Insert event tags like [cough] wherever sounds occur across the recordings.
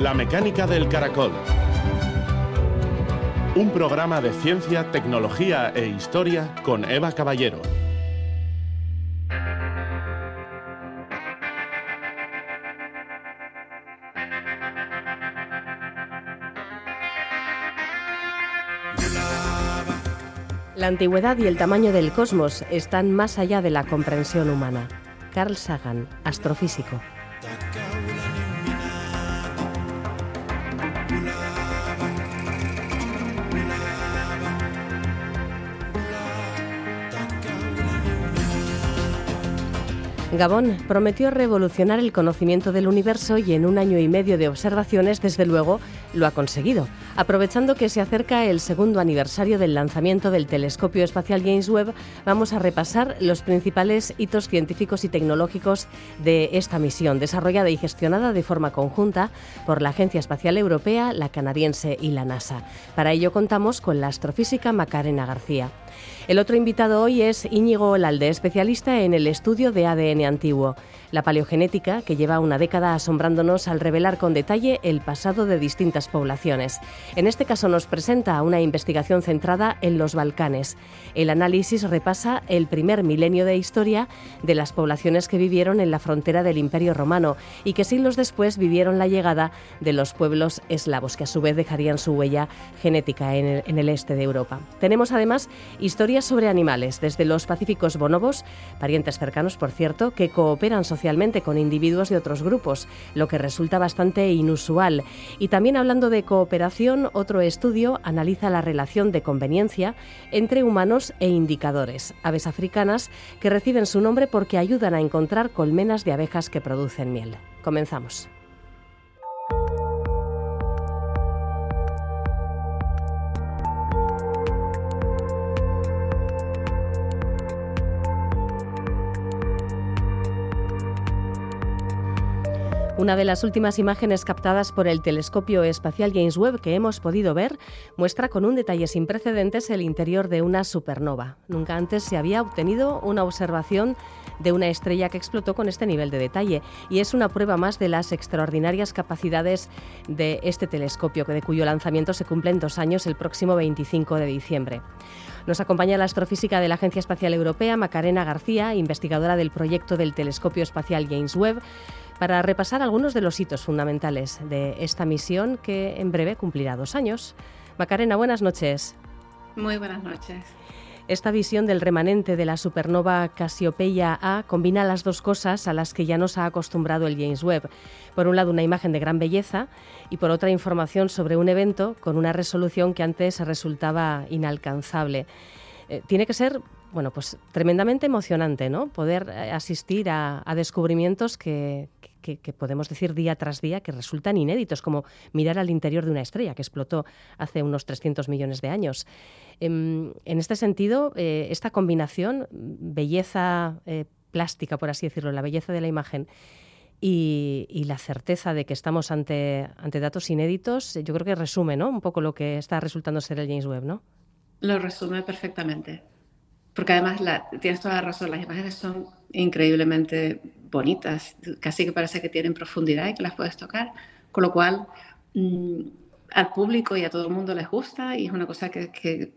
La mecánica del caracol. Un programa de ciencia, tecnología e historia con Eva Caballero. La antigüedad y el tamaño del cosmos están más allá de la comprensión humana. Carl Sagan, astrofísico. Gabón prometió revolucionar el conocimiento del universo y en un año y medio de observaciones, desde luego, lo ha conseguido. Aprovechando que se acerca el segundo aniversario del lanzamiento del telescopio espacial James Webb, vamos a repasar los principales hitos científicos y tecnológicos de esta misión, desarrollada y gestionada de forma conjunta por la Agencia Espacial Europea, la canadiense y la NASA. Para ello contamos con la astrofísica Macarena García. El otro invitado hoy es Íñigo Olalde, especialista en el estudio de ADN antiguo, la paleogenética que lleva una década asombrándonos al revelar con detalle el pasado de distintas poblaciones. En este caso nos presenta una investigación centrada en los Balcanes. El análisis repasa el primer milenio de historia de las poblaciones que vivieron en la frontera del Imperio Romano y que siglos después vivieron la llegada de los pueblos eslavos, que a su vez dejarían su huella genética en el, este de Europa. Tenemos además historias sobre animales, desde los pacíficos bonobos, parientes cercanos por cierto, que cooperan socialmente con individuos de otros grupos, lo que resulta bastante inusual. Y también hablando de cooperación, otro estudio analiza la relación de conveniencia entre humanos e indicadores, aves africanas que reciben su nombre porque ayudan a encontrar colmenas de abejas que producen miel. Comenzamos. Una de las últimas imágenes captadas por el telescopio espacial James Webb que hemos podido ver muestra con un detalle sin precedentes el interior de una supernova. Nunca antes se había obtenido una observación de una estrella que explotó con este nivel de detalle y es una prueba más de las extraordinarias capacidades de este telescopio, de cuyo lanzamiento se cumple en dos años el próximo 25 de diciembre. Nos acompaña la astrofísica de la Agencia Espacial Europea, Macarena García, investigadora del proyecto del telescopio espacial James Webb para repasar algunos de los hitos fundamentales de esta misión que en breve cumplirá dos años. Macarena, buenas noches. Muy buenas noches. Esta visión del remanente de la supernova Casiopeia A combina las dos cosas a las que ya nos ha acostumbrado el James Webb. Por un lado, una imagen de gran belleza y por otra, información sobre un evento con una resolución que antes resultaba inalcanzable. Eh, tiene que ser bueno, pues tremendamente emocionante, ¿no? Poder eh, asistir a, descubrimientos que, podemos decir día tras día que resultan inéditos, como mirar al interior de una estrella que explotó hace unos 300 millones de años. Em, en, este sentido, eh, esta combinación, belleza eh, plástica, por así decirlo, la belleza de la imagen, y, la certeza de que estamos ante, ante datos inéditos, yo creo que resume ¿no? un poco lo que está resultando ser el James Webb, ¿no? Lo resume perfectamente porque además tienes toda la razón, las imágenes son increíblemente bonitas, casi que parece que tienen profundidad y que las puedes tocar, con lo cual mm, al público y a todo el mundo les gusta y es una cosa que,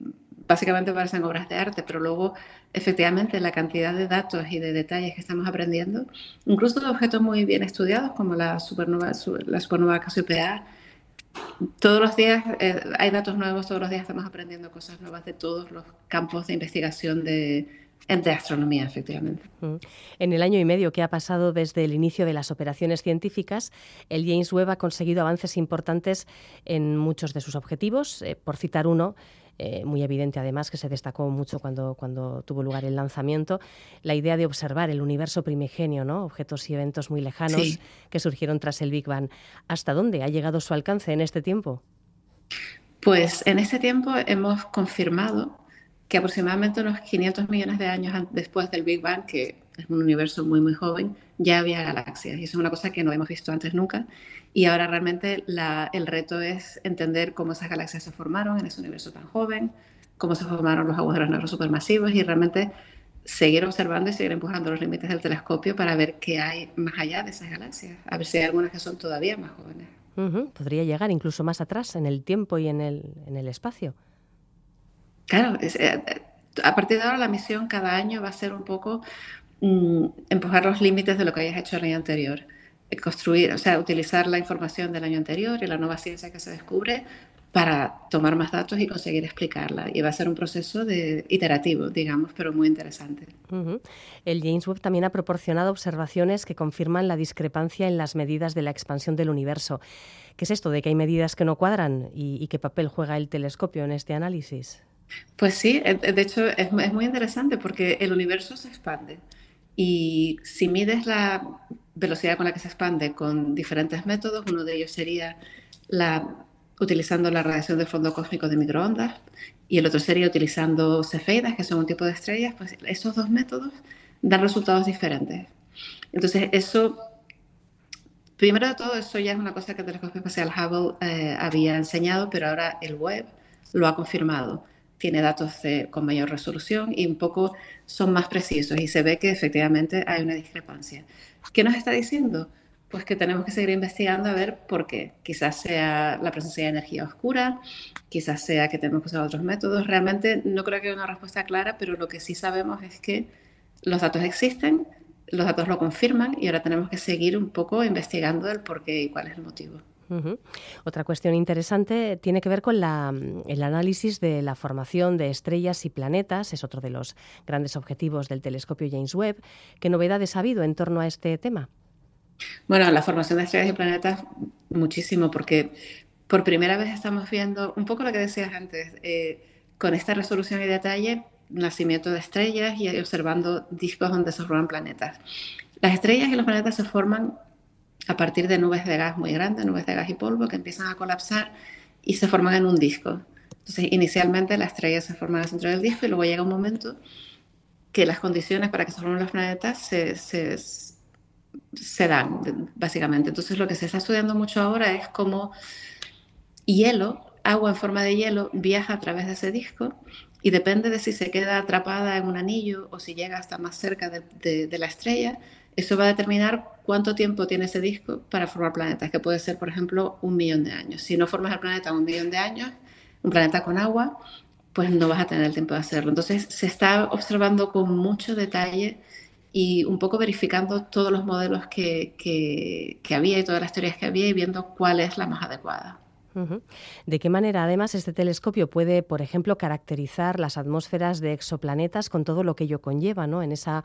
básicamente parecen obras de arte, pero luego efectivamente la cantidad de datos y de detalles que estamos aprendiendo, incluso de objetos muy bien estudiados como la supernova, la supernova Cassiopeia, todos los días eh, hay datos nuevos, todos los días estamos aprendiendo cosas nuevas de todos los campos de investigación de, de astronomía, efectivamente. En el año y medio que ha pasado desde el inicio de las operaciones científicas, el James Webb ha conseguido avances importantes en muchos de sus objetivos. Eh, por citar uno, eh, muy evidente además que se destacó mucho cuando, cuando tuvo lugar el lanzamiento, la idea de observar el universo primigenio, ¿no? objetos y eventos muy lejanos que surgieron tras el Big Bang. ¿Hasta dónde ha llegado su alcance en este tiempo? Pues en este tiempo hemos confirmado que aproximadamente unos 500 millones de años después del Big Bang, que es un universo muy, muy joven, ya había galaxias. Y eso es una cosa que no hemos visto antes nunca. Y ahora realmente el reto es entender cómo esas galaxias se formaron en ese universo tan joven, cómo se formaron los agujeros negros supermasivos y realmente seguir observando y seguir empujando los límites del telescopio para ver qué hay más allá de esas galaxias, a ver si hay algunas que son todavía más jóvenes. Podría llegar incluso más atrás en el tiempo y en el, en el espacio. Claro, eh, a partir de ahora la misión cada año va a ser un poco mm, empujar los límites de lo que hayas hecho el año anterior. Eh, construir, o sea, utilizar la información del año anterior y la nueva ciencia que se descubre para tomar más datos y conseguir explicarla. Y va a ser un proceso de, iterativo, digamos, pero muy interesante. El James Webb también ha proporcionado observaciones que confirman la discrepancia en las medidas de la expansión del universo. ¿Qué es esto de que hay medidas que no cuadran y, qué papel juega el telescopio en este análisis? Pues sí, eh, de hecho es, es muy interesante porque el universo se expande y si mides la velocidad con la que se expande con diferentes métodos, uno de ellos sería la utilizando la radiación del fondo cósmico de microondas y el otro sería utilizando cefeidas, que son un tipo de estrellas, pues esos dos métodos dan resultados diferentes. Entonces, eso, primero de todo, eso ya es una cosa que el telescopio espacial Hubble eh, había enseñado, pero ahora el web lo ha confirmado. Tiene datos con mayor resolución y un poco son más precisos y se ve que efectivamente hay una discrepancia. ¿Qué nos está diciendo? pues que tenemos que seguir investigando a ver por qué. Quizás sea la presencia de energía oscura, quizás sea que tenemos que usar otros métodos. Realmente no creo que haya una respuesta clara, pero lo que sí sabemos es que los datos existen, los datos lo confirman y ahora tenemos que seguir un poco investigando el por qué y cuál es el motivo. Otra cuestión interesante tiene que ver con el análisis de la formación de estrellas y planetas. Es otro de los grandes objetivos del telescopio James Webb. ¿Qué novedades ha habido en torno a este tema? Bueno, la formación de estrellas y planetas, muchísimo, porque por primera vez estamos viendo un poco lo que decías antes, eh, con esta resolución y detalle, nacimiento de estrellas y observando discos donde se forman planetas. Las estrellas y los planetas se forman a partir de nubes de gas muy grandes, nubes de gas y polvo que empiezan a colapsar y se forman en un disco. Entonces, inicialmente la estrella se forma en el centro del disco y luego llega un momento que las condiciones para que se formen los planetas se, dan, básicamente. Entonces lo que se está estudiando mucho ahora es cómo hielo, agua en forma de hielo, viaja a través de ese disco y depende de si se queda atrapada en un anillo o si llega hasta más cerca de, la estrella, eso va a determinar cuánto tiempo tiene ese disco para formar planetas, que puede ser, por ejemplo, un millón de años. Si no formas el planeta en un millón de años, un planeta con agua, pues no vas a tener el tiempo de hacerlo. Entonces se está observando con mucho detalle y un poco verificando todos los modelos que, que, había y todas las teorías que había y viendo cuál es la más adecuada. ¿De qué manera, además, este telescopio puede, por ejemplo, caracterizar las atmósferas de exoplanetas con todo lo que ello conlleva, ¿no? En esa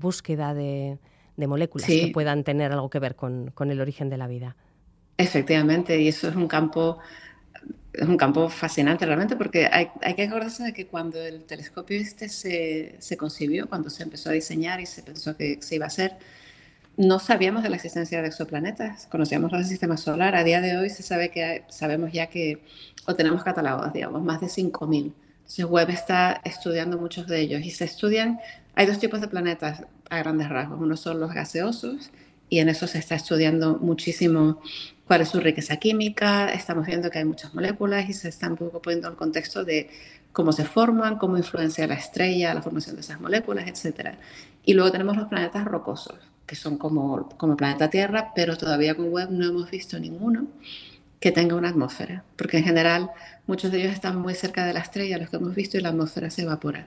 búsqueda de, moléculas que puedan tener algo que ver con, con el origen de la vida. Efectivamente, y eso es un campo es un campo fascinante realmente porque hay, hay, que acordarse de que cuando el telescopio este se, se, concibió, cuando se empezó a diseñar y se pensó que se iba a hacer, no sabíamos de la existencia de exoplanetas, conocíamos los del sistema solar. A día de hoy se sabe que sabemos ya que, o tenemos catalogados, digamos, más de 5.000. Entonces Webb está estudiando muchos de ellos y se estudian, hay dos tipos de planetas a grandes rasgos. Uno son los gaseosos y en eso se está estudiando muchísimo cuál es su riqueza química, estamos viendo que hay muchas moléculas y se están un poco poniendo el contexto de cómo se forman, cómo influencia la estrella, la formación de esas moléculas, etc. Y luego tenemos los planetas rocosos, que son como, como planeta Tierra, pero todavía con Webb no hemos visto ninguno que tenga una atmósfera, porque en general muchos de ellos están muy cerca de la estrella, los que hemos visto, y la atmósfera se evapora.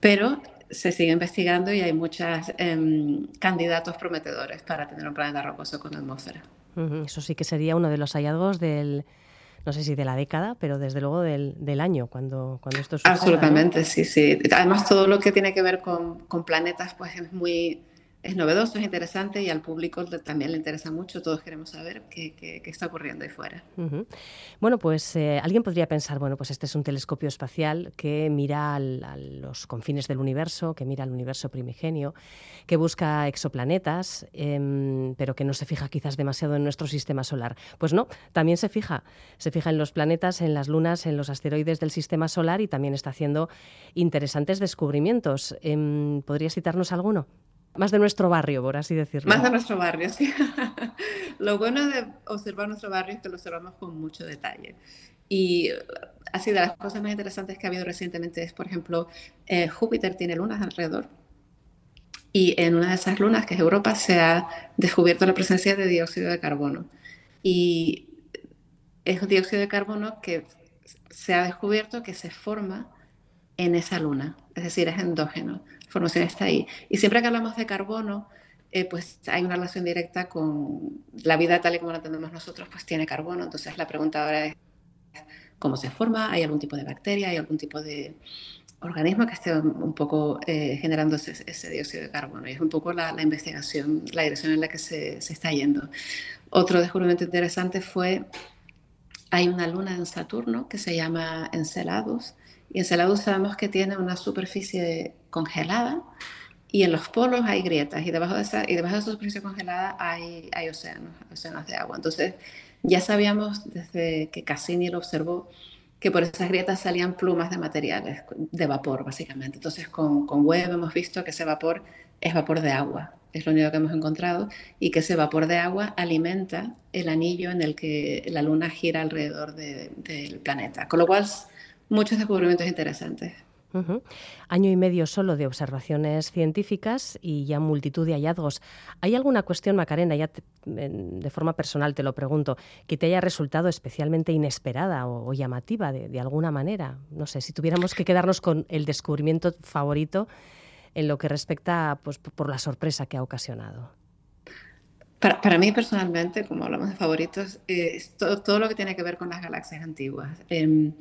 Pero se sigue investigando y hay muchos em, candidatos prometedores para tener un planeta rocoso con atmósfera. Eso sí que sería uno de los hallazgos del, no sé si de la década, pero desde luego del, del año, cuando, cuando esto suceda. Absolutamente, sí, sí. Además, todo lo que tiene que ver con, con planetas, pues es muy es novedoso, es interesante y al público también le interesa mucho. Todos queremos saber qué, está ocurriendo ahí fuera. Bueno, pues eh, alguien podría pensar, bueno, pues este es un telescopio espacial que mira a los confines del universo, que mira al universo primigenio, que busca exoplanetas, em, pero que no se fija quizás demasiado en nuestro sistema solar. Pues no, también se fija. Se fija en los planetas, en las lunas, en los asteroides del sistema solar y también está haciendo interesantes descubrimientos. Em, ¿Podrías citarnos alguno? Más de nuestro barrio, por así decirlo. Más de nuestro barrio, sí. [laughs] lo bueno de observar nuestro barrio es que lo observamos con mucho detalle. Y así de las cosas más interesantes que ha habido recientemente es, por ejemplo, eh, Júpiter tiene lunas alrededor. Y en una de esas lunas, que es Europa, se ha descubierto la presencia de dióxido de carbono. Y es dióxido de carbono que se ha descubierto que se forma en esa luna, es decir, es endógeno, la formación está ahí. Y siempre que hablamos de carbono, eh, pues hay una relación directa con la vida tal y como la entendemos nosotros, pues tiene carbono. Entonces la pregunta ahora es, ¿cómo se forma? ¿Hay algún tipo de bacteria? ¿Hay algún tipo de organismo que esté un poco eh, generando ese, dióxido de carbono? Y es un poco la, investigación, la dirección en la que se, se está yendo. Otro descubrimiento interesante fue, hay una luna en Saturno que se llama Enceladus, y Enceladus sabemos que tiene una superficie congelada, y en los polos hay grietas y debajo de esa, y debajo de esa superficie congelada hay, hay océanos, océanos de agua. Entonces ya sabíamos desde que Cassini lo observó que por esas grietas salían plumas de materiales, de vapor básicamente. Entonces con, con Webb hemos visto que ese vapor es vapor de agua, es lo único que hemos encontrado, y que ese vapor de agua alimenta el anillo en el que la Luna gira alrededor del planeta. Con lo cual, muchos descubrimientos interesantes. Año y medio solo de observaciones científicas y ya multitud de hallazgos. ¿Hay alguna cuestión, Macarena, ya de forma personal te lo pregunto, que te haya resultado especialmente inesperada o, llamativa de, alguna manera? No sé, si tuviéramos que quedarnos con el descubrimiento favorito en lo que respecta pues, por la sorpresa que ha ocasionado. Para, mí personalmente, como hablamos de favoritos, es todo, lo que tiene que ver con las galaxias antiguas. Em,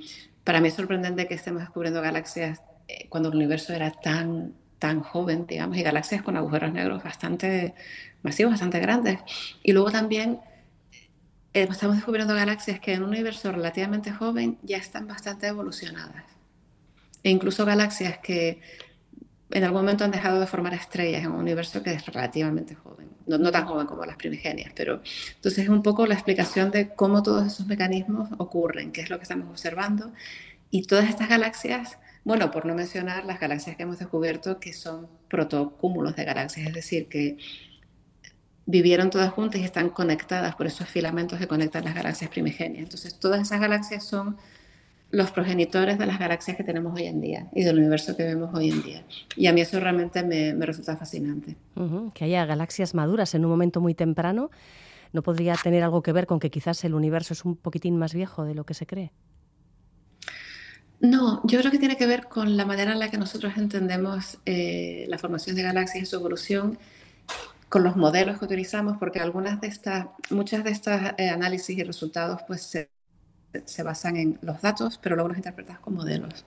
para mí es sorprendente que estemos descubriendo galaxias eh, cuando el universo era tan, tan joven, digamos, y galaxias con agujeros negros bastante masivos, bastante grandes. Y luego también eh, estamos descubriendo galaxias que en un universo relativamente joven ya están bastante evolucionadas. E incluso galaxias que en algún momento han dejado de formar estrellas en un universo que es relativamente joven. No, tan joven como las primigenias, pero entonces es un poco la explicación de cómo todos esos mecanismos ocurren, qué es lo que estamos observando. Y todas estas galaxias, bueno, por no mencionar las galaxias que hemos descubierto que son protocúmulos de galaxias, es decir, que vivieron todas juntas y están conectadas por esos filamentos que conectan las galaxias primigenias. Entonces, todas esas galaxias son los progenitores de las galaxias que tenemos hoy en día y del universo que vemos hoy en día. Y a mí eso realmente me, resulta fascinante. que haya galaxias maduras en un momento muy temprano, ¿no podría tener algo que ver con que quizás el universo es un poquitín más viejo de lo que se cree? No, yo creo que tiene que ver con la manera en la que nosotros entendemos eh, la formación de galaxias y su evolución con los modelos que utilizamos, porque algunas de estas, muchas de estos eh, análisis y resultados pues se se basan en los datos, pero luego los interpretas con modelos.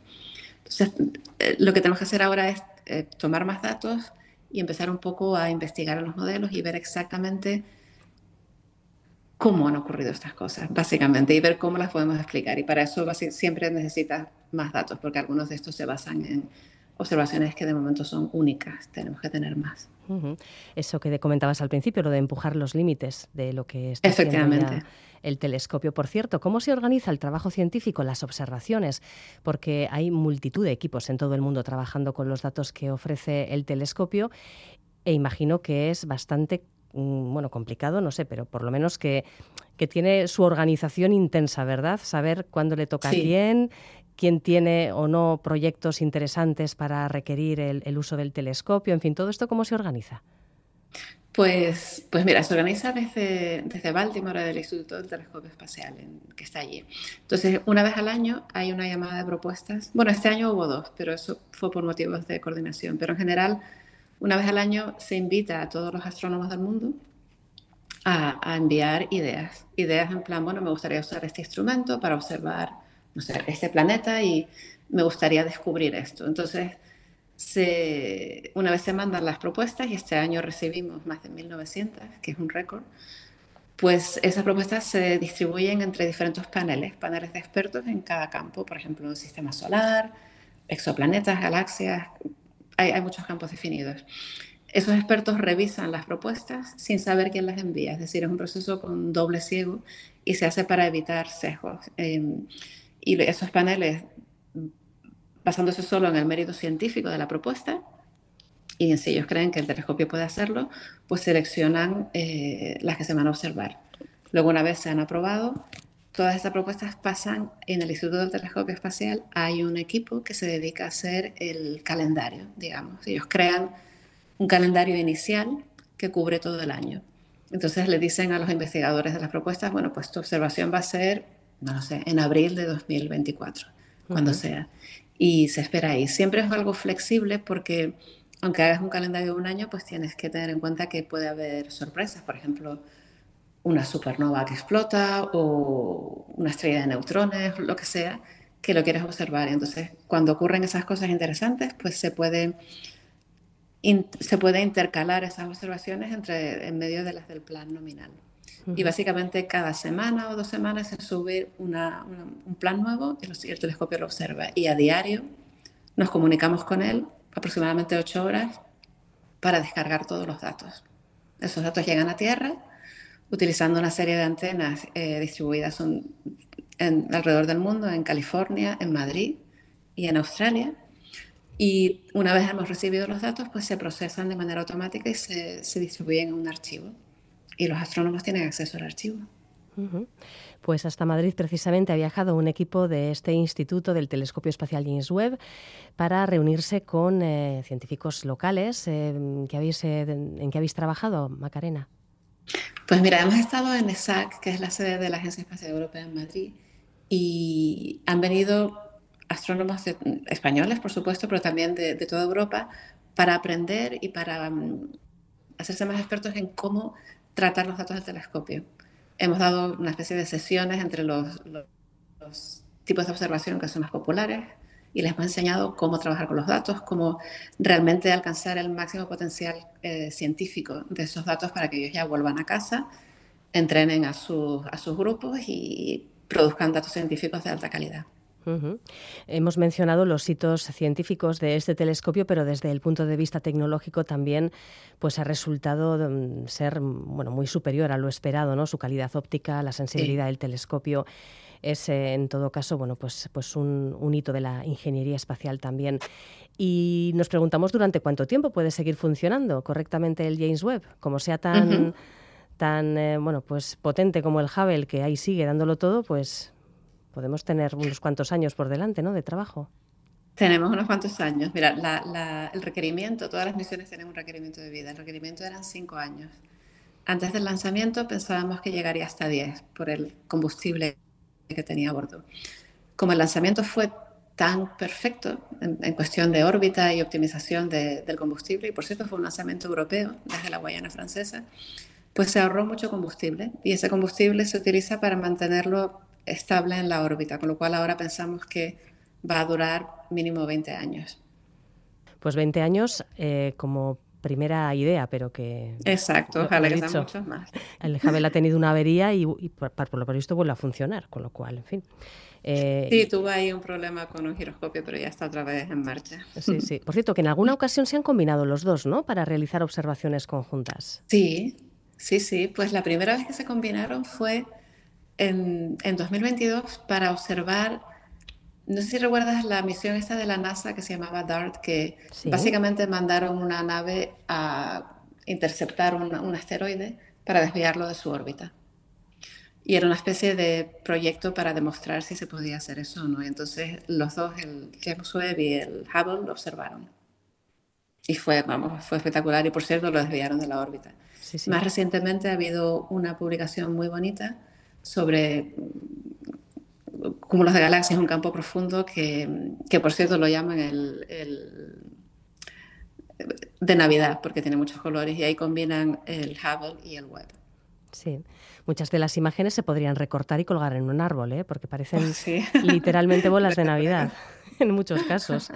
Entonces, eh, lo que tenemos que hacer ahora es eh, tomar más datos y empezar un poco a investigar en los modelos y ver exactamente cómo han ocurrido estas cosas, básicamente, y ver cómo las podemos explicar. Y para eso siempre necesitas más datos, porque algunos de estos se basan en observaciones que de momento son únicas, tenemos que tener más. Eso que comentabas al principio, lo de empujar los límites de lo que está haciendo el telescopio. Por cierto, ¿cómo se organiza el trabajo científico, las observaciones? Porque hay multitud de equipos en todo el mundo trabajando con los datos que ofrece el telescopio e imagino que es bastante mm, bueno, complicado, no sé, pero por lo menos que, que tiene su organización intensa, ¿verdad? Saber cuándo le toca a quién, quién tiene o no proyectos interesantes para requerir el, uso del telescopio, en fin, todo esto cómo se organiza. Pues, pues mira, se organiza desde, desde Baltimore, del Instituto del Telescopio Espacial, que está allí. Entonces, una vez al año hay una llamada de propuestas. Bueno, este año hubo dos, pero eso fue por motivos de coordinación. Pero en general, una vez al año se invita a todos los astrónomos del mundo a, a enviar ideas. Ideas en plan, bueno, me gustaría usar este instrumento para observar no sé, este planeta y me gustaría descubrir esto. Entonces, se, una vez se mandan las propuestas y este año recibimos más de 1.900, que es un récord, pues esas propuestas se distribuyen entre diferentes paneles, paneles de expertos en cada campo, por ejemplo, el sistema solar, exoplanetas, galaxias, hay, hay muchos campos definidos. Esos expertos revisan las propuestas sin saber quién las envía, es decir, es un proceso con doble ciego y se hace para evitar sesgos. Eh, y esos paneles, basándose solo en el mérito científico de la propuesta, y si ellos creen que el telescopio puede hacerlo, pues seleccionan eh, las que se van a observar. Luego, una vez se han aprobado, todas estas propuestas pasan en el Instituto del Telescopio Espacial. Hay un equipo que se dedica a hacer el calendario, digamos. Ellos crean un calendario inicial que cubre todo el año. Entonces le dicen a los investigadores de las propuestas, bueno, pues tu observación va a ser no lo sé, en abril de 2024, cuando sea. Y se espera ahí. Siempre es algo flexible porque aunque hagas un calendario de un año, pues tienes que tener en cuenta que puede haber sorpresas. Por ejemplo, una supernova que explota o una estrella de neutrones, lo que sea, que lo quieres observar. Entonces, cuando ocurren esas cosas interesantes, pues se puede, se puede intercalar esas observaciones entre, en medio de las del plan nominal. Y básicamente cada semana o dos semanas se sube un plan nuevo y el telescopio lo observa. Y a diario nos comunicamos con él aproximadamente ocho horas para descargar todos los datos. Esos datos llegan a Tierra utilizando una serie de antenas eh, distribuidas en, alrededor del mundo, en California, en Madrid y en Australia. Y una vez hemos recibido los datos, pues se procesan de manera automática y se, se distribuyen en un archivo. Y los astrónomos tienen acceso al archivo. Pues hasta Madrid precisamente ha viajado un equipo de este instituto del Telescopio Espacial James Webb para reunirse con eh, científicos locales. Eh, habéis, ¿En qué habéis trabajado, Macarena? Pues mira, hemos estado en ESAC, que es la sede de la Agencia Espacial Europea en Madrid, y han venido astrónomos españoles, por supuesto, pero también de, toda Europa, para aprender y para mm, hacerse más expertos en cómo tratar los datos del telescopio. Hemos dado una especie de sesiones entre los tipos de observación que son más populares, y les hemos enseñado cómo trabajar con los datos, cómo realmente alcanzar el máximo potencial eh, científico de esos datos para que ellos ya vuelvan a casa, entrenen a sus, a sus grupos y produzcan datos científicos de alta calidad. Hemos mencionado los hitos científicos de este telescopio, pero desde el punto de vista tecnológico también pues ha resultado mm, ser bueno, muy superior a lo esperado, ¿no? Su calidad óptica, la sensibilidad del telescopio es eh, en todo caso bueno, pues, pues un, hito de la ingeniería espacial también. Y nos preguntamos durante cuánto tiempo puede seguir funcionando correctamente el James Webb, como sea tan, tan eh, bueno, pues potente como el Hubble, que ahí sigue dándolo todo, pues podemos tener unos cuantos años por delante ¿no? de trabajo. Tenemos unos cuantos años. Mira, el requerimiento, todas las misiones tienen un requerimiento de vida. El requerimiento eran cinco años. Antes del lanzamiento pensábamos que llegaría hasta diez por el combustible que tenía a bordo. Como el lanzamiento fue tan perfecto en, cuestión de órbita y optimización del combustible, y por cierto fue un lanzamiento europeo desde la Guayana francesa, pues se ahorró mucho combustible y ese combustible se utiliza para mantenerlo estable en la órbita, con lo cual ahora pensamos que va a durar mínimo 20 años. Pues 20 años eh, como primera idea, pero que... Exacto, ojalá que sean muchos más. [laughs] El Hubble ha tenido una avería y, por, lo previsto vuelve a funcionar, con lo cual, en fin. Eh, sí, tuvo ahí un problema con un giroscopio, pero ya está otra vez en marcha. Sí, sí. Por cierto, que en alguna ocasión se han combinado los dos, ¿no? Para realizar observaciones conjuntas. Sí, sí, sí. Pues la primera vez que se combinaron fue en, en 2022 para observar no sé si recuerdas la misión esta de la NASA que se llamaba DART, que básicamente mandaron una nave a interceptar un, asteroide para desviarlo de su órbita. Y era una especie de proyecto para demostrar si se podía hacer eso o no. entonces los dos, el James Webb y el Hubble, lo observaron. Y fue, vamos, fue espectacular. Y por cierto, lo desviaron de la órbita. Más recientemente ha habido una publicación muy bonita sobre cúmulos de galaxias, un campo profundo que, por cierto lo llaman el, de Navidad, porque tiene muchos colores y ahí combinan el Hubble y el Webb. Sí, muchas de las imágenes se podrían recortar y colgar en un árbol, ¿eh? porque parecen [laughs] literalmente bolas de Navidad [laughs] en muchos casos.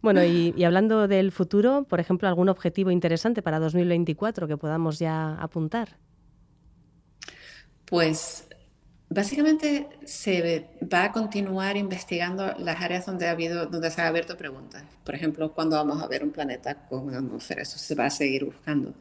Bueno, y, y, hablando del futuro, por ejemplo, algún objetivo interesante para 2024 que podamos ya apuntar. Pues Básicamente se va a continuar investigando las áreas donde ha habido, donde se han abierto preguntas. Por ejemplo, cuando vamos a ver un planeta con atmósfera, eso se va a seguir buscando.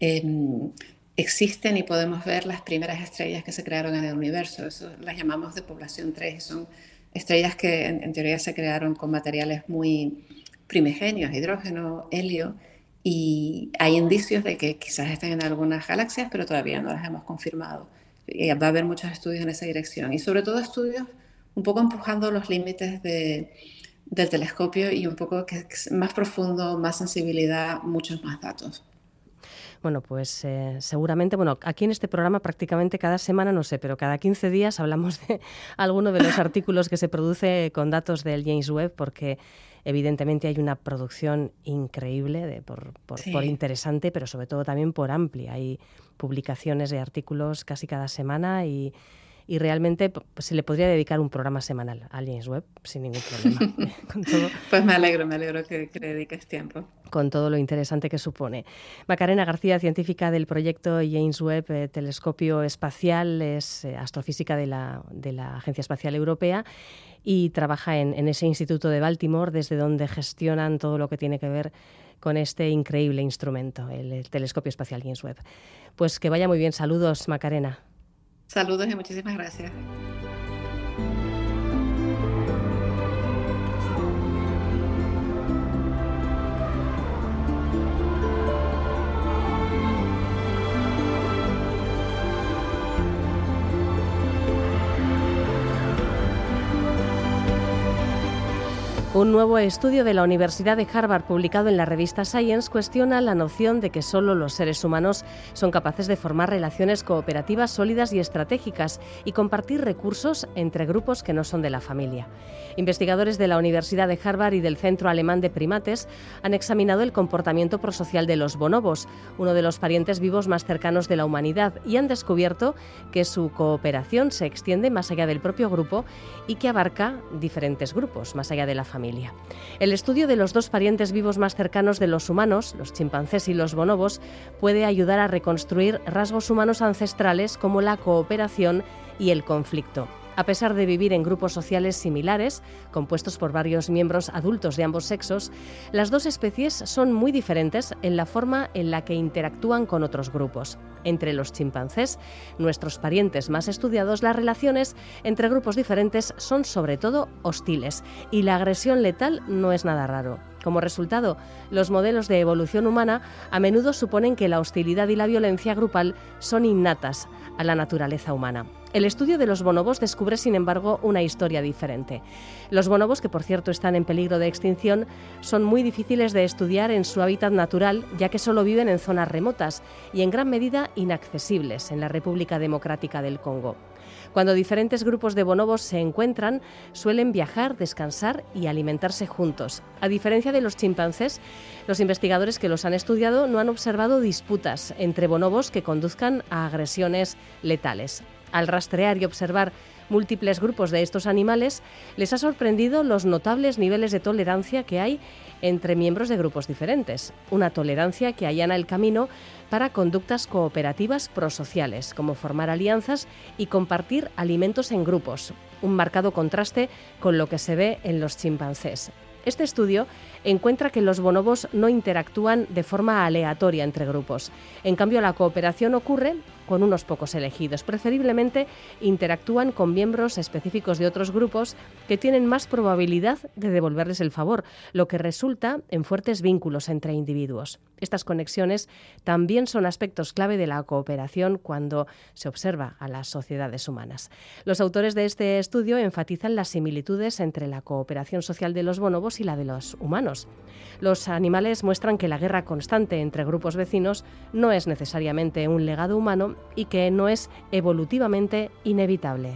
Em, existen y podemos ver las primeras estrellas que se crearon en el universo. Eso las llamamos de población 3. Son estrellas que en, teoría se crearon con materiales muy primigenios, hidrógeno, helio, y hay indicios de que quizás estén en algunas galaxias, pero todavía no las hemos confirmado va a haber muchos estudios en esa dirección y sobre todo estudios un poco empujando los límites de, del telescopio y un poco que, más profundo, más sensibilidad, muchos más datos. bueno, pues eh, seguramente, bueno, aquí en este programa prácticamente cada semana, no sé, pero cada 15 días hablamos de [laughs] alguno de los artículos que se produce con datos del James Webb, porque evidentemente hay una producción increíble de, por, por, interesante, pero sobre todo también por amplia. Hay publicaciones de artículos casi cada semana y y realmente se le podría dedicar un programa semanal a James Webb sin ningún problema. [laughs] Pues me alegro, me alegro que, le dediques tiempo. Con todo lo interesante que supone. Macarena García, científica del proyecto James Webb eh, Telescopio Espacial, es eh, astrofísica de la, de la, Agencia Espacial Europea y trabaja en, en ese instituto de Baltimore, desde donde gestionan todo lo que tiene que ver con este increíble instrumento, el telescopio espacial James Webb. Pues que vaya muy bien. Saludos, Macarena. Saludos y muchísimas gracias. Un nuevo estudio de la Universidad de Harvard publicado en la revista Science cuestiona la noción de que solo los seres humanos son capaces de formar relaciones cooperativas sólidas y estratégicas y compartir recursos entre grupos que no son de la familia. Investigadores de la Universidad de Harvard y del Centro Alemán de Primates han examinado el comportamiento prosocial de los bonobos, uno de los parientes vivos más cercanos de la humanidad, y han descubierto que su cooperación se extiende más allá del propio grupo y que abarca diferentes grupos, más allá de la familia. El estudio de los dos parientes vivos más cercanos de los humanos, los chimpancés y los bonobos, puede ayudar a reconstruir rasgos humanos ancestrales como la cooperación y el conflicto. A pesar de vivir en grupos sociales similares, compuestos por varios miembros adultos de ambos sexos, las dos especies son muy diferentes en la forma en la que interactúan con otros grupos. Entre los chimpancés, nuestros parientes más estudiados, las relaciones entre grupos diferentes son sobre todo hostiles y la agresión letal no es nada raro. Como resultado, los modelos de evolución humana a menudo suponen que la hostilidad y la violencia grupal son innatas a la naturaleza humana. El estudio de los bonobos descubre, sin embargo, una historia diferente. Los bonobos, que por cierto están en peligro de extinción, son muy difíciles de estudiar en su hábitat natural, ya que solo viven en zonas remotas y en gran medida inaccesibles en la República Democrática del Congo. Cuando diferentes grupos de bonobos se encuentran, suelen viajar, descansar y alimentarse juntos. A diferencia de los chimpancés, los investigadores que los han estudiado no han observado disputas entre bonobos que conduzcan a agresiones letales. Al rastrear y observar múltiples grupos de estos animales, les ha sorprendido los notables niveles de tolerancia que hay entre miembros de grupos diferentes, una tolerancia que allana el camino para conductas cooperativas prosociales, como formar alianzas y compartir alimentos en grupos, un marcado contraste con lo que se ve en los chimpancés. Este estudio encuentra que los bonobos no interactúan de forma aleatoria entre grupos. En cambio, la cooperación ocurre con unos pocos elegidos. Preferiblemente interactúan con miembros específicos de otros grupos que tienen más probabilidad de devolverles el favor, lo que resulta en fuertes vínculos entre individuos. Estas conexiones también son aspectos clave de la cooperación cuando se observa a las sociedades humanas. Los autores de este estudio enfatizan las similitudes entre la cooperación social de los bonobos y la de los humanos. Los animales muestran que la guerra constante entre grupos vecinos no es necesariamente un legado humano y que no es evolutivamente inevitable.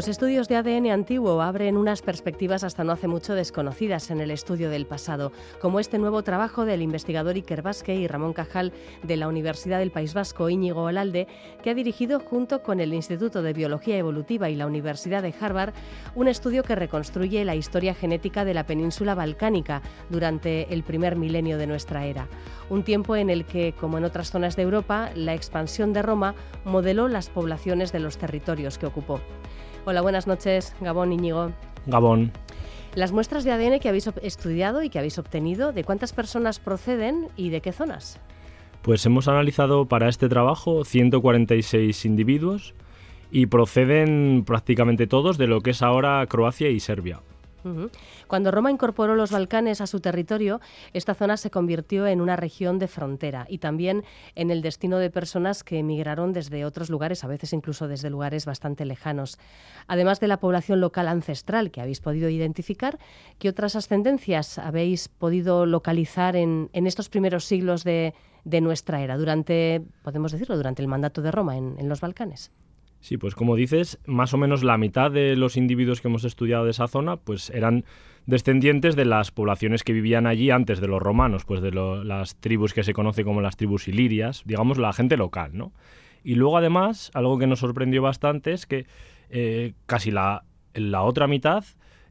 Los estudios de ADN antiguo abren unas perspectivas hasta no hace mucho desconocidas en el estudio del pasado, como este nuevo trabajo del investigador Iker Vázquez y Ramón Cajal de la Universidad del País Vasco Íñigo Olalde, que ha dirigido junto con el Instituto de Biología Evolutiva y la Universidad de Harvard un estudio que reconstruye la historia genética de la península balcánica durante el primer milenio de nuestra era. Un tiempo en el que, como en otras zonas de Europa, la expansión de Roma modeló las poblaciones de los territorios que ocupó. Hola, buenas noches, Gabón Íñigo. Gabón. Las muestras de ADN que habéis estudiado y que habéis obtenido, ¿de cuántas personas proceden y de qué zonas? Pues hemos analizado para este trabajo 146 individuos y proceden prácticamente todos de lo que es ahora Croacia y Serbia. Cuando Roma incorporó los Balcanes a su territorio, esta zona se convirtió en una región de frontera y también en el destino de personas que emigraron desde otros lugares, a veces incluso desde lugares bastante lejanos. Además de la población local ancestral que habéis podido identificar, ¿qué otras ascendencias habéis podido localizar en, estos primeros siglos de, nuestra era, durante, podemos decirlo, durante el mandato de Roma en los Balcanes? Sí, pues como dices, más o menos la mitad de los individuos que hemos estudiado de esa zona, pues eran descendientes de las poblaciones que vivían allí antes de los romanos, pues de las tribus que se conoce como las tribus ilirias, digamos la gente local, ¿no? Y luego además, algo que nos sorprendió bastante es que eh, casi la, la otra mitad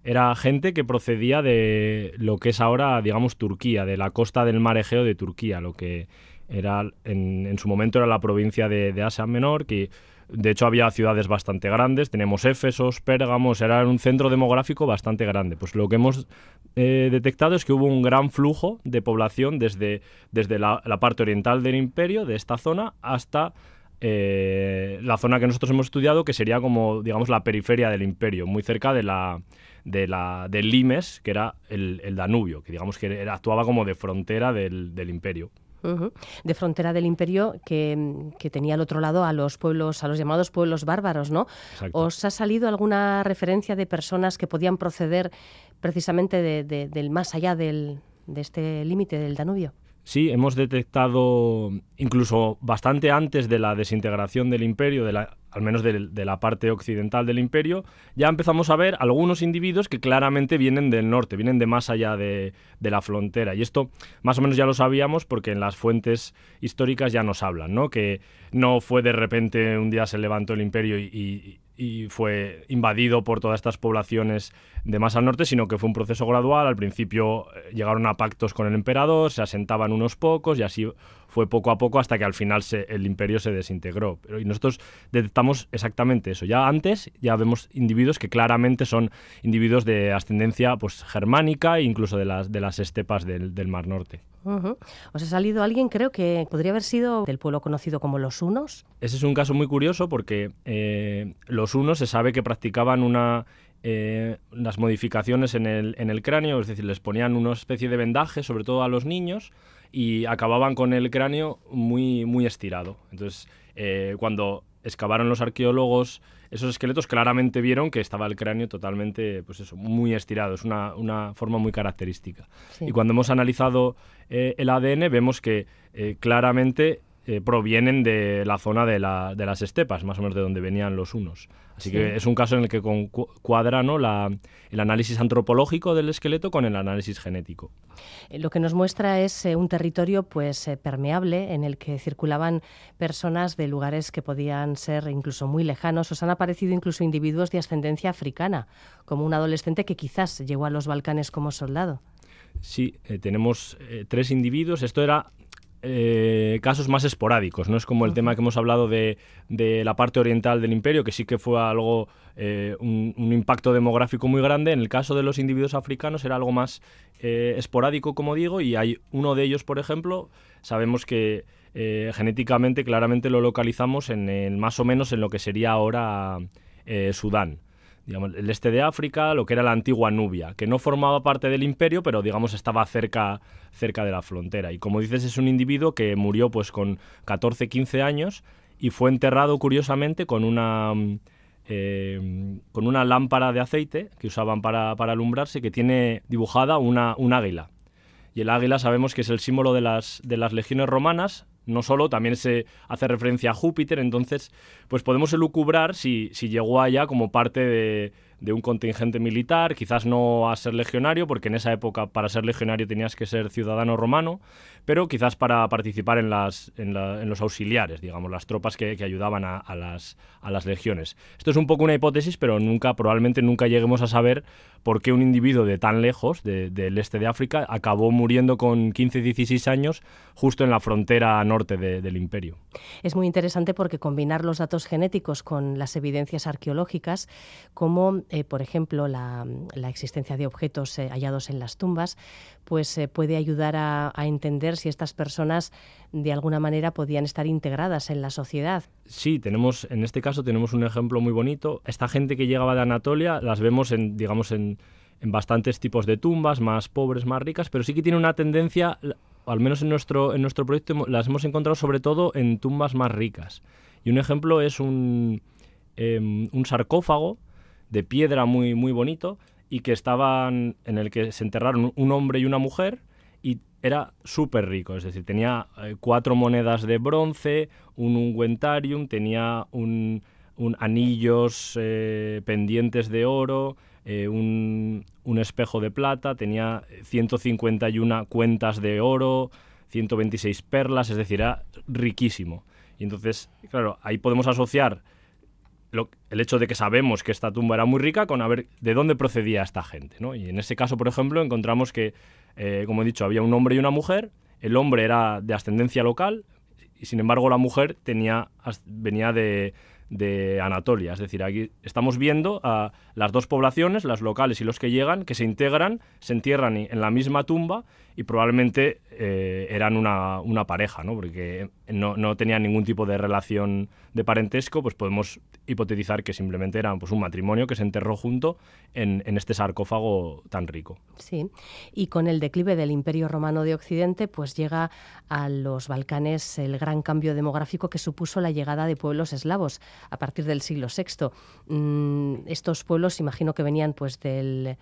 era gente que procedía de lo que es ahora, digamos, Turquía, de la costa del mar Egeo de Turquía, lo que era en, su momento era la provincia de, de Asia Menor, que de hecho, había ciudades bastante grandes, tenemos Éfesos, Pérgamos, era un centro demográfico bastante grande. Pues lo que hemos eh, detectado es que hubo un gran flujo de población desde, desde la, parte oriental del imperio, de esta zona, hasta eh, la zona que nosotros hemos estudiado, que sería como, digamos, la periferia del imperio, muy cerca de la, de la, del Limes, que era el, Danubio, que digamos que actuaba como de frontera del imperio de frontera del imperio que, tenía al otro lado a los pueblos, a los llamados pueblos bárbaros, ¿no? ¿Os ha salido alguna referencia de personas que podían proceder precisamente del más allá del, de este límite del Danubio? Sí, hemos detectado incluso bastante antes de la desintegración del imperio, de la, al menos de, la parte occidental del imperio, ya empezamos a ver algunos individuos que claramente vienen del norte, vienen de más allá de, la frontera. Y esto más o menos ya lo sabíamos porque en las fuentes históricas ya nos hablan, ¿no? Que no fue de repente un día se levantó el imperio y fue invadido por todas estas poblaciones de más al norte, sino que fue un proceso gradual. Al principio eh, llegaron a pactos con el emperador, se asentaban unos pocos y así fue poco a poco hasta que al final el imperio se desintegró. Pero, y nosotros detectamos exactamente eso. Ya antes ya vemos individuos que claramente son individuos de ascendencia pues, germánica e incluso de las, de las estepas del, del Mar Norte. ¿Os ha salido alguien, creo que podría haber sido del pueblo conocido como los hunos? Ese es un caso muy curioso porque eh, los hunos se sabe que practicaban una, eh, unas modificaciones en el, en el cráneo, es decir, les ponían una especie de vendaje, sobre todo a los niños, y acababan con el cráneo muy, muy estirado. Entonces, eh, cuando excavaron los arqueólogos esos esqueletos claramente vieron que estaba el cráneo totalmente, pues eso, muy estirado. Es una, una forma muy característica. Y cuando hemos analizado eh, el ADN, vemos que eh, claramente eh, provienen de la zona de, la, de, las estepas, más o menos de donde venían los unos. Así que es un caso en el que cuadra ¿no? la, el análisis antropológico del esqueleto con el análisis genético. Eh, lo que nos muestra es eh, un territorio pues permeable en el que circulaban personas de lugares que podían ser incluso muy lejanos. Os han aparecido incluso individuos de ascendencia africana, como un adolescente que quizás llegó a los Balcanes como soldado. Sí, tenemos tres individuos. Esto era eh, casos más esporádicos, no es como el tema que hemos hablado de, la parte oriental del imperio, que sí que fue algo, eh, un, impacto demográfico muy grande. En el caso de los individuos africanos era algo más eh, esporádico, como digo, y hay uno de ellos, por ejemplo, sabemos que genéticamente claramente lo localizamos en el, más o menos en lo que sería ahora Sudán el este de África, lo que era la antigua Nubia, que no formaba parte del imperio, pero digamos estaba cerca, cerca de la frontera. Y como dices, es un individuo que murió pues con 14, 15 años y fue enterrado curiosamente con una, mm, eh, con una lámpara de aceite que usaban para, para alumbrarse que tiene dibujada una, un águila. Y el águila sabemos que es el símbolo de las, de las legiones romanas, no solo, también se hace referencia a Júpiter, entonces pues podemos elucubrar si, si llegó allá como parte de, de un contingente militar, quizás no a ser legionario, porque en esa época para ser legionario tenías que ser ciudadano romano, pero quizás para participar en, las, en, los auxiliares, digamos, las tropas que, ayudaban a, las, a las legiones. Esto es un poco una hipótesis, pero nunca, probablemente nunca lleguemos a saber por qué un individuo de tan lejos, del este de África, acabó muriendo con 15, 16 años justo en la frontera norte del imperio. Es muy interesante porque combinar los datos genéticos con las evidencias arqueológicas, como eh, por ejemplo, la, existencia de objetos eh, hallados en las tumbas, pues eh, puede ayudar a, entender si estas personas de alguna manera podían estar integradas en la sociedad. Sí, tenemos, en este caso tenemos un ejemplo muy bonito. Esta gente que llegaba de Anatolia las vemos en, digamos, en, en bastantes tipos de tumbas, más pobres, más ricas, pero sí que tiene una tendencia, al menos en nuestro, en nuestro proyecto, las hemos encontrado sobre todo en tumbas más ricas. Y un ejemplo es un, em, un sarcófago de piedra muy, muy bonito y que estaban en el que se enterraron un hombre y una mujer y era súper rico, es decir, tenía eh, cuatro monedas de bronce, un ungüentarium, tenía un, anillos eh, pendientes de oro, eh, un, espejo de plata, tenía 151 cuentas de oro, 126 perlas, es decir, era riquísimo. Y entonces, claro, ahí podemos asociar el hecho de que sabemos que esta tumba era muy rica con a ver de dónde procedía esta gente. ¿no? Y en ese caso, por ejemplo, encontramos que, eh, como he dicho, había un hombre y una mujer. El hombre era de ascendencia local y, sin embargo, la mujer tenía, venía de, de Anatolia. Es decir, aquí estamos viendo a las dos poblaciones, las locales y los que llegan, que se integran, se entierran en la misma tumba y probablemente eh, eran una, una, pareja, ¿no? porque no, no, tenían ningún tipo de relación de parentesco, pues podemos hipotetizar que simplemente eran pues, un matrimonio que se enterró junto en, en, este sarcófago tan rico. Sí, y con el declive del Imperio Romano de Occidente, pues llega a los Balcanes el gran cambio demográfico que supuso la llegada de pueblos eslavos a partir del siglo VI. Mm, estos pueblos, imagino que venían pues del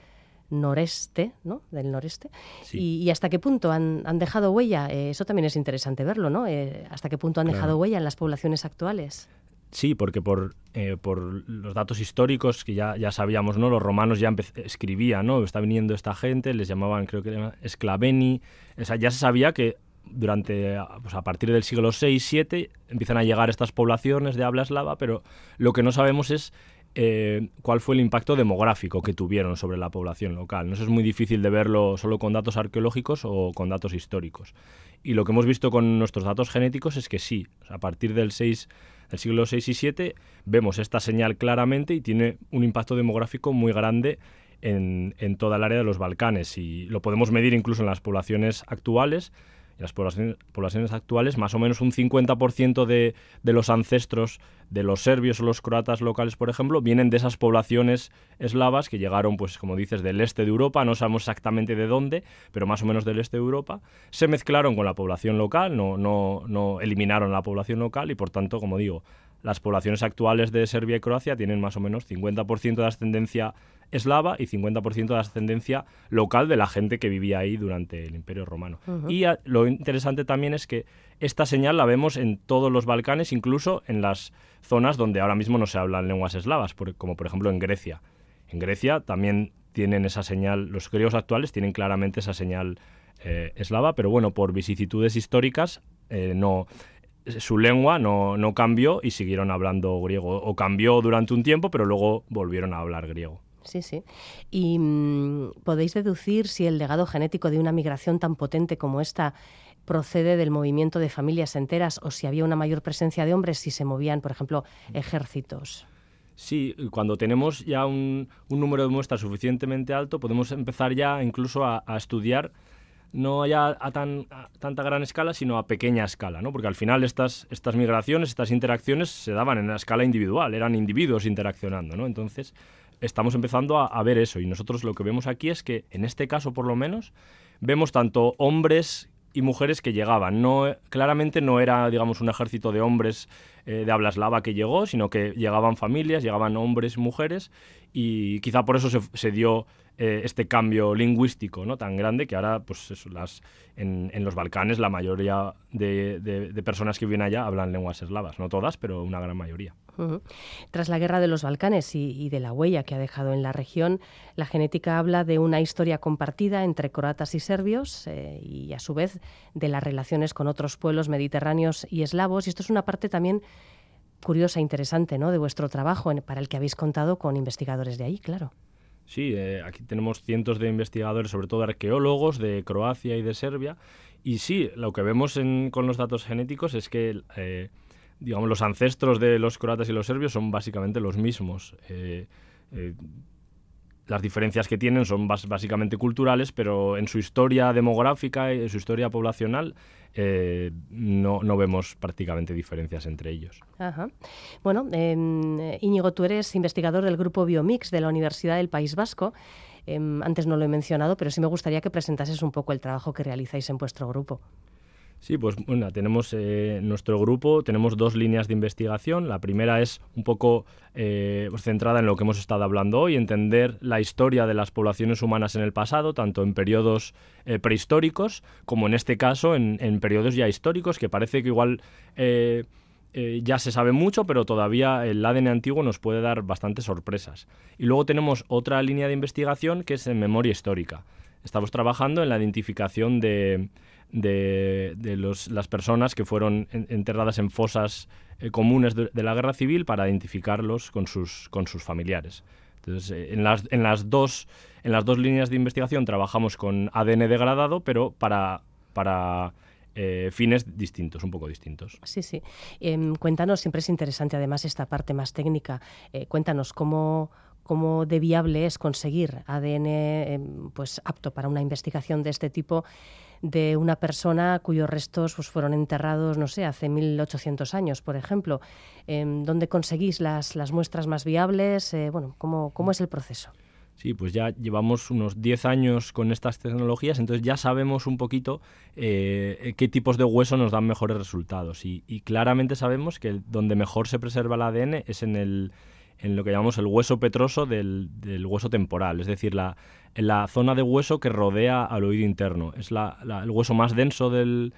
noreste, ¿no? Del noreste. Y, hasta qué punto han, dejado huella? Eh, eso también es interesante verlo, ¿no? Eh, ¿Hasta qué punto han dejado huella en las poblaciones actuales? Sí, porque por, eh, por los datos históricos que ya, ya sabíamos, ¿no? Los romanos ya escribían, ¿no? Está viniendo esta gente, les llamaban, creo que esclaveni. O sea, ya se sabía que durante, pues a partir del siglo VI, VII, empiezan a llegar estas poblaciones de habla eslava, pero lo que no sabemos es eh, cuál fue el impacto demográfico que tuvieron sobre la población local. No es muy difícil de verlo solo con datos arqueológicos o con datos históricos. Y lo que hemos visto con nuestros datos genéticos es que sí, a partir del, 6, del siglo VI y VII vemos esta señal claramente y tiene un impacto demográfico muy grande en, en toda el área de los Balcanes. Y lo podemos medir incluso en las poblaciones actuales las poblaciones, actuales, más o menos un 50% de, de, los ancestros de los serbios o los croatas locales, por ejemplo, vienen de esas poblaciones eslavas que llegaron, pues como dices, del este de Europa, no sabemos exactamente de dónde, pero más o menos del este de Europa, se mezclaron con la población local, no, no, no eliminaron la población local y, por tanto, como digo, las poblaciones actuales de Serbia y Croacia tienen más o menos 50% de ascendencia eslava y 50% de ascendencia local de la gente que vivía ahí durante el Imperio Romano. Y lo interesante también es que esta señal la vemos en todos los Balcanes, incluso en las zonas donde ahora mismo no se hablan lenguas eslavas, como por ejemplo en Grecia. En Grecia también tienen esa señal, los griegos actuales tienen claramente esa señal eh, eslava, pero bueno, por vicisitudes históricas eh, no su lengua no, no, cambió y siguieron hablando griego. O cambió durante un tiempo, pero luego volvieron a hablar griego. Sí, sí. ¿Y mm, podéis deducir si el legado genético de una migración tan potente como esta procede del movimiento de familias enteras o si había una mayor presencia de hombres si se movían, por ejemplo, ejércitos? Sí, cuando tenemos ya un, número de muestras suficientemente alto, podemos empezar ya incluso a, estudiar no ya a, tan, tanta gran escala, sino a pequeña escala, ¿no? Porque al final estas, estas migraciones, estas interacciones se daban en la escala individual, eran individuos interaccionando, ¿no? Entonces, estamos empezando a, ver eso y nosotros lo que vemos aquí es que en este caso por lo menos vemos tanto hombres y mujeres que llegaban. No, claramente no era, digamos, un ejército de hombres eh, de habla eslava que llegó, sino que llegaban familias, llegaban hombres y mujeres, y quizá por eso se, dio eh, este cambio lingüístico ¿no? tan grande que ahora, pues las, en, los Balcanes, la mayoría de, de personas que viven allá hablan lenguas eslavas. No todas, pero una gran mayoría. Tras la guerra de los Balcanes y, de la huella que ha dejado en la región, la genética habla de una historia compartida entre croatas y serbios eh, y a su vez de las relaciones con otros pueblos mediterráneos y eslavos. Y esto es una parte también curiosa e interesante ¿no? de vuestro trabajo para el que habéis contado con investigadores de ahí, claro. Sí, eh, aquí tenemos cientos de investigadores, sobre todo arqueólogos de Croacia y de Serbia. Y sí, lo que vemos con los datos genéticos es que eh, digamos, los ancestros de los croatas y los serbios son básicamente los mismos. Eh, las diferencias que tienen son básicamente culturales, pero en su historia demográfica y en su historia poblacional eh, no, no, vemos prácticamente diferencias entre ellos. Bueno, Íñigo, tú eres investigador del grupo Biomix de la Universidad del País Vasco. Em, antes no lo he mencionado, pero sí me gustaría que presentases un poco el trabajo que realizáis en vuestro grupo. Sí, pues bueno, tenemos eh, nuestro grupo, tenemos dos líneas de investigación. La primera es un poco eh, pues centrada en lo que hemos estado hablando hoy, entender la historia de las poblaciones humanas en el pasado, tanto en periodos eh, prehistóricos como en este caso en, en, periodos ya históricos, que parece que igual ya se sabe mucho, pero todavía el ADN antiguo nos puede dar bastantes sorpresas. Y luego tenemos otra línea de investigación que es en memoria histórica. Estamos trabajando en la identificación de de, las personas que fueron enterradas en fosas eh, comunes de, la guerra civil para identificarlos con sus, con sus familiares. Entonces, eh, en, las, en, las dos, en las dos líneas de investigación trabajamos con ADN degradado, pero para, para eh, fines distintos, un poco distintos. Sí, sí. Em, cuéntanos, siempre es interesante además esta parte más técnica. cuéntanos cómo, cómo de viable es conseguir ADN em, pues, apto para una investigación de este tipo de una persona cuyos restos pues, fueron enterrados, no sé, hace 1800 años, por ejemplo. Em, ¿Dónde conseguís las, las, muestras más viables? Eh, bueno, ¿cómo, ¿cómo es el proceso? Sí, pues ya llevamos unos 10 años con estas tecnologías, entonces ya sabemos un poquito eh, qué tipos de hueso nos dan mejores resultados. Y, y, claramente sabemos que donde mejor se preserva el ADN es en el, en lo que llamamos el hueso petroso del, hueso temporal, es decir, la, en la zona de hueso que rodea al oído interno. Es el hueso más denso del,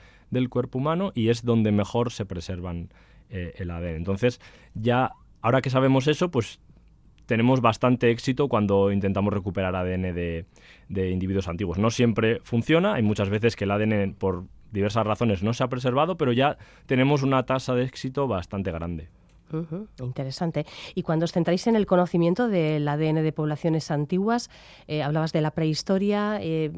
cuerpo humano y es donde mejor se preservan eh, el ADN. Entonces, ya ahora que sabemos eso, pues tenemos bastante éxito cuando intentamos recuperar ADN de, de individuos antiguos. No siempre funciona, hay muchas veces que el ADN por diversas razones no se ha preservado, pero ya tenemos una tasa de éxito bastante grande. Interesante. Y cuando os centráis en el conocimiento del ADN de poblaciones antiguas, eh, hablabas de la prehistoria, eh,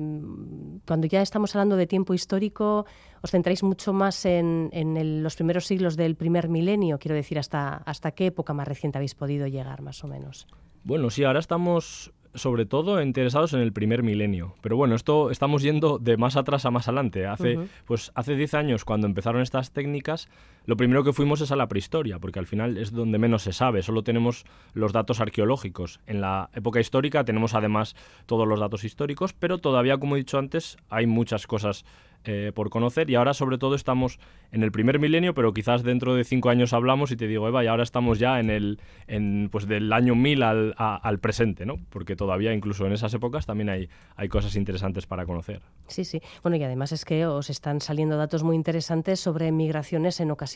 cuando ya estamos hablando de tiempo histórico, os centráis mucho más en, en los primeros siglos del primer milenio, quiero decir, hasta, ¿hasta qué época más reciente habéis podido llegar, más o menos? Bueno, sí, ahora estamos sobre todo interesados en el primer milenio. Pero bueno, esto estamos yendo de más atrás a más adelante. Hace, pues, hace 10 años, cuando empezaron estas técnicas, lo primero que fuimos es a la prehistoria, porque al final es donde menos se sabe, solo tenemos los datos arqueológicos. En la época histórica tenemos además todos los datos históricos, pero todavía, como he dicho antes, hay muchas cosas eh, por conocer y ahora sobre todo estamos en el primer milenio, pero quizás dentro de cinco años hablamos y te digo, Eva, y ahora estamos ya en el, en, pues del año 1000 al, al presente, ¿no? Porque todavía incluso en esas épocas también hay, hay cosas interesantes para conocer. Sí, sí. Bueno, y además es que os están saliendo datos muy interesantes sobre migraciones en ocasiones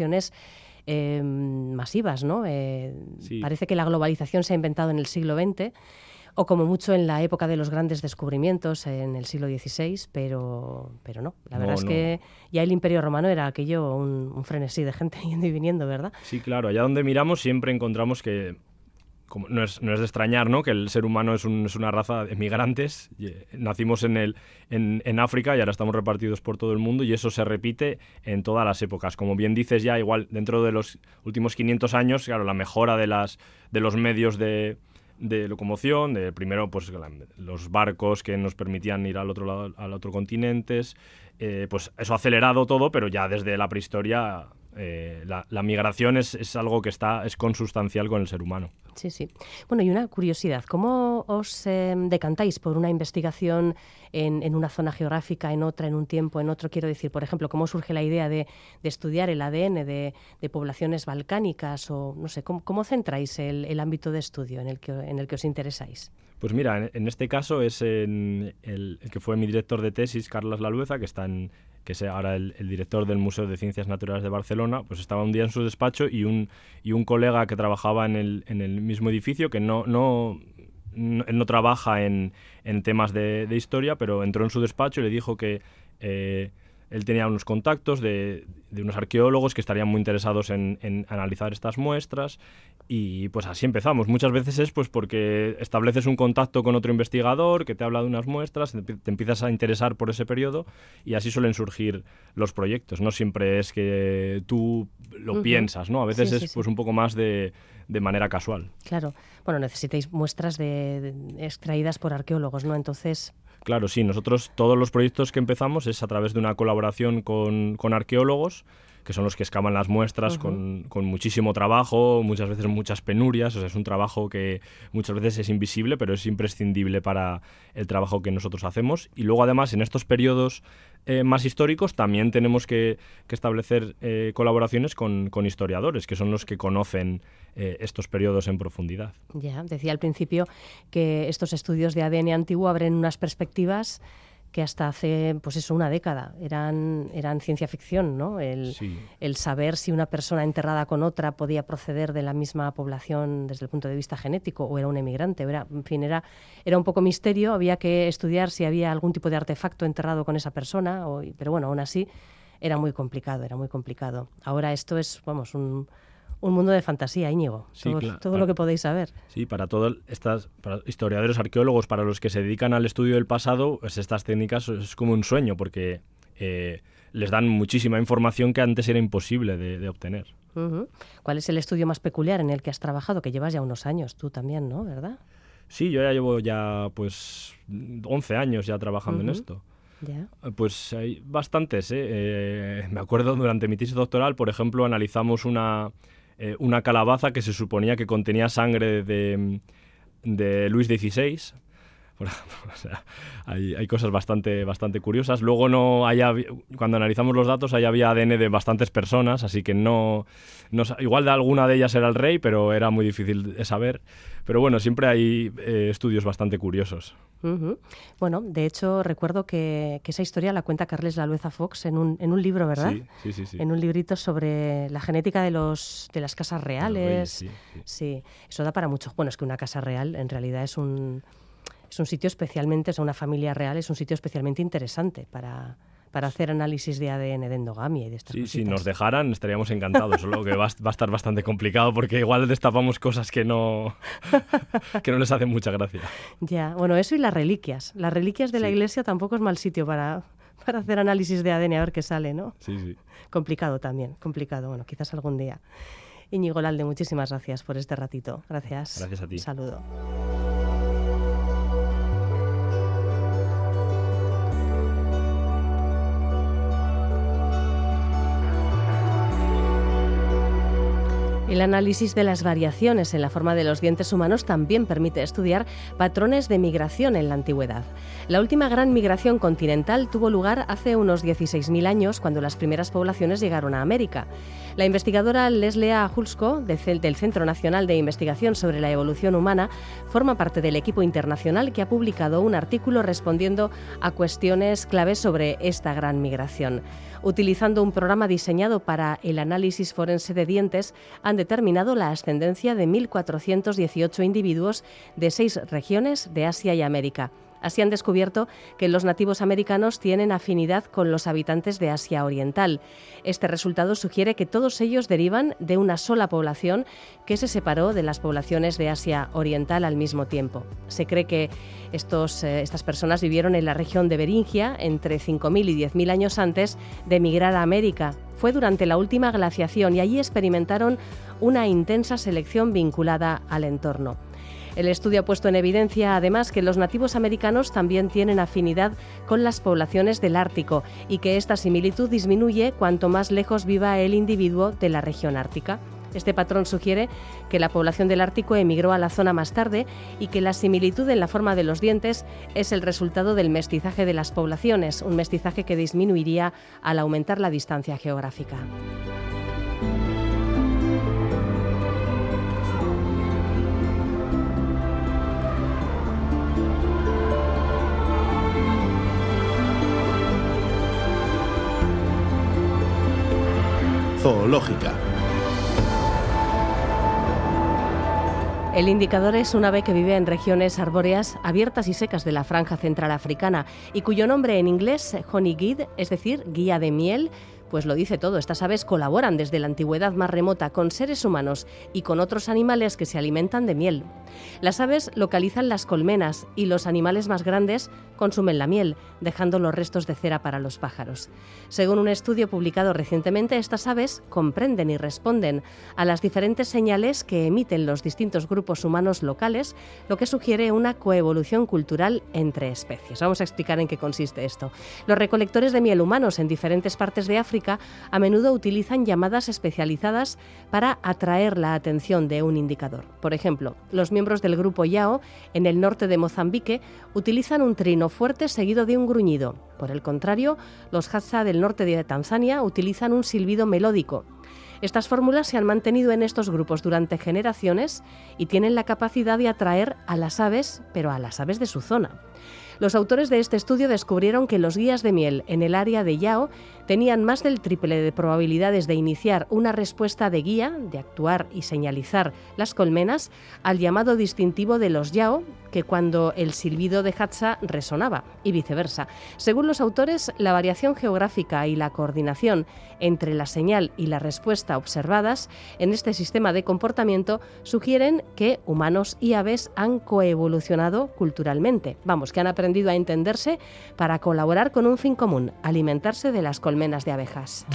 eh, masivas, ¿no? Eh, parece que la globalización se ha inventado en el siglo XX o como mucho en la época de los grandes descubrimientos en el siglo XVI, pero, pero no. La verdad es que ya el Imperio Romano era aquello un, frenesí de gente [laughs] yendo y viniendo, ¿verdad? Sí, claro. Allá donde miramos siempre encontramos que no, es, de extrañar ¿no? que el ser humano es, un, es, una raza de migrantes. Eh, nacimos en, África y ahora estamos repartidos por todo el mundo y eso se repite en todas las épocas. Como bien dices ya, igual dentro de los últimos 500 años, claro, la mejora de, las, los medios de, locomoción, primero pues los barcos que nos permitían ir al otro al otro continente, eh, pues eso ha acelerado todo, pero ya desde la prehistoria eh, la, migración es, algo que está es consustancial con el ser humano. Sí, sí. Bueno, y una curiosidad, ¿cómo os em, decantáis por una investigación en, una zona geográfica, en otra, en un tiempo, en otro? Quiero decir, por ejemplo, ¿cómo surge la idea de, estudiar el ADN de, poblaciones balcánicas? O no sé, ¿cómo, centráis el, ámbito de estudio en el que, en el que os interesáis? Pues mira, en, este caso es el, que fue mi director de tesis, Carlos Lalueza, que está en, que es ahora el, director del Museo de Ciencias Naturales de Barcelona, pues estaba un día en su despacho y un, y un colega que trabajaba en el, en el mismo edificio, que no, no, no, trabaja en, en temas de, de, historia, pero entró en su despacho y le dijo que... Eh, él tenía unos contactos de, de, unos arqueólogos que estarían muy interesados en, en, analizar estas muestras y pues así empezamos. Muchas veces es pues porque estableces un contacto con otro investigador que te habla de unas muestras, te empiezas a interesar por ese periodo y así suelen surgir los proyectos. No siempre es que tú lo piensas, ¿no? A veces es pues un poco más de, de, manera casual. Claro. Bueno, necesitáis muestras de, extraídas por arqueólogos, ¿no? Entonces... Claro, sí. Nosotros todos los proyectos que empezamos es a través de una colaboración con, con arqueólogos que son los que escaman las muestras con, con, muchísimo trabajo, muchas veces muchas penurias, o sea, es un trabajo que muchas veces es invisible, pero es imprescindible para el trabajo que nosotros hacemos. Y luego además en estos periodos eh, más históricos, también tenemos que, establecer eh, colaboraciones con, historiadores, que son los que conocen eh, estos periodos en profundidad. Ya, decía al principio que estos estudios de ADN antiguo abren unas perspectivas que hasta hace, pues eso, una década eran, eran ciencia ficción, ¿no? El, el, saber si una persona enterrada con otra podía proceder de la misma población desde el punto de vista genético o era un emigrante. Era, en fin, era, era un poco misterio, había que estudiar si había algún tipo de artefacto enterrado con esa persona, o, pero bueno, aún así era muy complicado, era muy complicado. Ahora esto es, vamos, un, un mundo de fantasía, Íñigo. todo, lo que podéis saber. Sí, para todos estas historiadores, arqueólogos, para los que se dedican al estudio del pasado, pues estas técnicas es como un sueño, porque eh, les dan muchísima información que antes era imposible de, obtener. ¿Cuál es el estudio más peculiar en el que has trabajado? Que llevas ya unos años, tú también, ¿no? ¿Verdad? Sí, yo ya llevo ya pues 11 años ya trabajando en esto. Pues hay bastantes. ¿eh? ¿eh? me acuerdo durante mi tesis doctoral, por ejemplo, analizamos una, eh, una calabaza que se suponía que contenía sangre de, de Luis XVI. [laughs] hay, cosas bastante, bastante curiosas. Luego no haya, cuando analizamos los datos, ahí había ADN de bastantes personas, así que no, no, igual de alguna de ellas era el rey, pero era muy difícil de saber. Pero bueno, siempre hay eh, estudios bastante curiosos. Bueno, de hecho, recuerdo que, esa historia la cuenta Carles Lalueza Fox en un, en un libro, ¿verdad? Sí, sí, sí, En un librito sobre la genética de, los, de las casas reales. sí, sí, eso da para mucho. Bueno, es que una casa real en realidad es un, es un sitio especialmente, es una familia real, es un sitio especialmente interesante para, para hacer análisis de ADN de endogamia y de estas Sí, si nos dejaran estaríamos encantados, solo que va, a estar bastante complicado porque igual destapamos cosas que no, [laughs] que no les hacen mucha gracia. Ya, bueno, eso y las reliquias. Las reliquias de la iglesia tampoco es mal sitio para, para hacer análisis de ADN a ver qué sale, ¿no? Sí, sí. Complicado también, complicado. Bueno, quizás algún día. Íñigo Lalde, muchísimas gracias por este ratito. Gracias. Gracias a ti. saludo. El análisis de las variaciones en la forma de los dientes humanos también permite estudiar patrones de migración en la antigüedad. La última gran migración continental tuvo lugar hace unos 16.000 años, cuando las primeras poblaciones llegaron a América. La investigadora Leslea Hulsko, del Centro Nacional de Investigación sobre la Evolución Humana, forma parte del equipo internacional que ha publicado un artículo respondiendo a cuestiones claves sobre esta gran migración. Utilizando un programa diseñado para el análisis forense de dientes, han determinado la ascendencia de 1.418 individuos de seis regiones de Asia y América. Así han descubierto que los nativos americanos tienen afinidad con los habitantes de Asia Oriental. Este resultado sugiere que todos ellos derivan de una sola población que se separó de las poblaciones de Asia Oriental al mismo tiempo. Se cree que estos, eh, estas personas vivieron en la región de Beringia entre 5.000 y 10.000 años antes de emigrar a América. Fue durante la última glaciación y allí experimentaron una intensa selección vinculada al entorno. El estudio ha puesto en evidencia además que los nativos americanos también tienen afinidad con las poblaciones del Ártico y que esta similitud disminuye cuanto más lejos viva el individuo de la región ártica. Este patrón sugiere que la población del Ártico emigró a la zona más tarde y que la similitud en la forma de los dientes es el resultado del mestizaje de las poblaciones, un mestizaje que disminuiría al aumentar la distancia geográfica. Zoológica. El indicador es un ave que vive en regiones arbóreas abiertas y secas de la franja central africana y cuyo nombre en inglés, honey guide, es decir, guía de miel, pues lo dice todo. Estas aves colaboran desde la antigüedad más remota con seres humanos y con otros animales que se alimentan de miel. Las aves localizan las colmenas y los animales más grandes consumen la miel, dejando los restos de cera para los pájaros. Según un estudio publicado recientemente, estas aves comprenden y responden a las diferentes señales que emiten los distintos grupos humanos locales, lo que sugiere una coevolución cultural entre especies. Vamos a explicar en qué consiste esto. Los recolectores de miel humanos en diferentes partes de África a menudo utilizan llamadas especializadas para atraer la atención de un indicador. Por ejemplo, los miembros del grupo Yao en el norte de Mozambique utilizan un trino fuerte seguido de un gruñido. Por el contrario, los Hadza del norte de Tanzania utilizan un silbido melódico. Estas fórmulas se han mantenido en estos grupos durante generaciones y tienen la capacidad de atraer a las aves, pero a las aves de su zona. Los autores de este estudio descubrieron que los guías de miel en el área de Yao tenían más del triple de probabilidades de iniciar una respuesta de guía, de actuar y señalizar las colmenas, al llamado distintivo de los Yao que cuando el silbido de Hatsa resonaba, y viceversa. Según los autores, la variación geográfica y la coordinación entre la señal y la respuesta observadas en este sistema de comportamiento sugieren que humanos y aves han coevolucionado culturalmente. Vamos, que han aprendido a entenderse para colaborar con un fin común, alimentarse de las colmenas de abejas.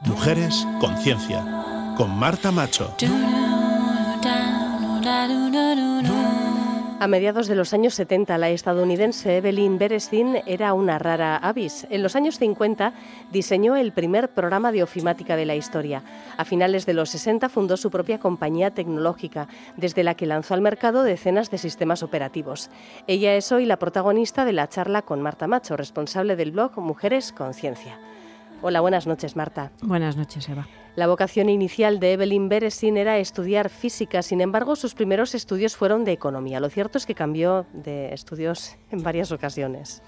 Mujeres Conciencia, con Marta Macho. A mediados de los años 70, la estadounidense Evelyn Berestin era una rara avis. En los años 50 diseñó el primer programa de ofimática de la historia. A finales de los 60 fundó su propia compañía tecnológica, desde la que lanzó al mercado decenas de sistemas operativos. Ella es hoy la protagonista de la charla con Marta Macho, responsable del blog Mujeres Conciencia. Hola, buenas noches, Marta. Buenas noches, Eva. La vocación inicial de Evelyn Beresin era estudiar física, sin embargo, sus primeros estudios fueron de economía. Lo cierto es que cambió de estudios [laughs] en varias ocasiones.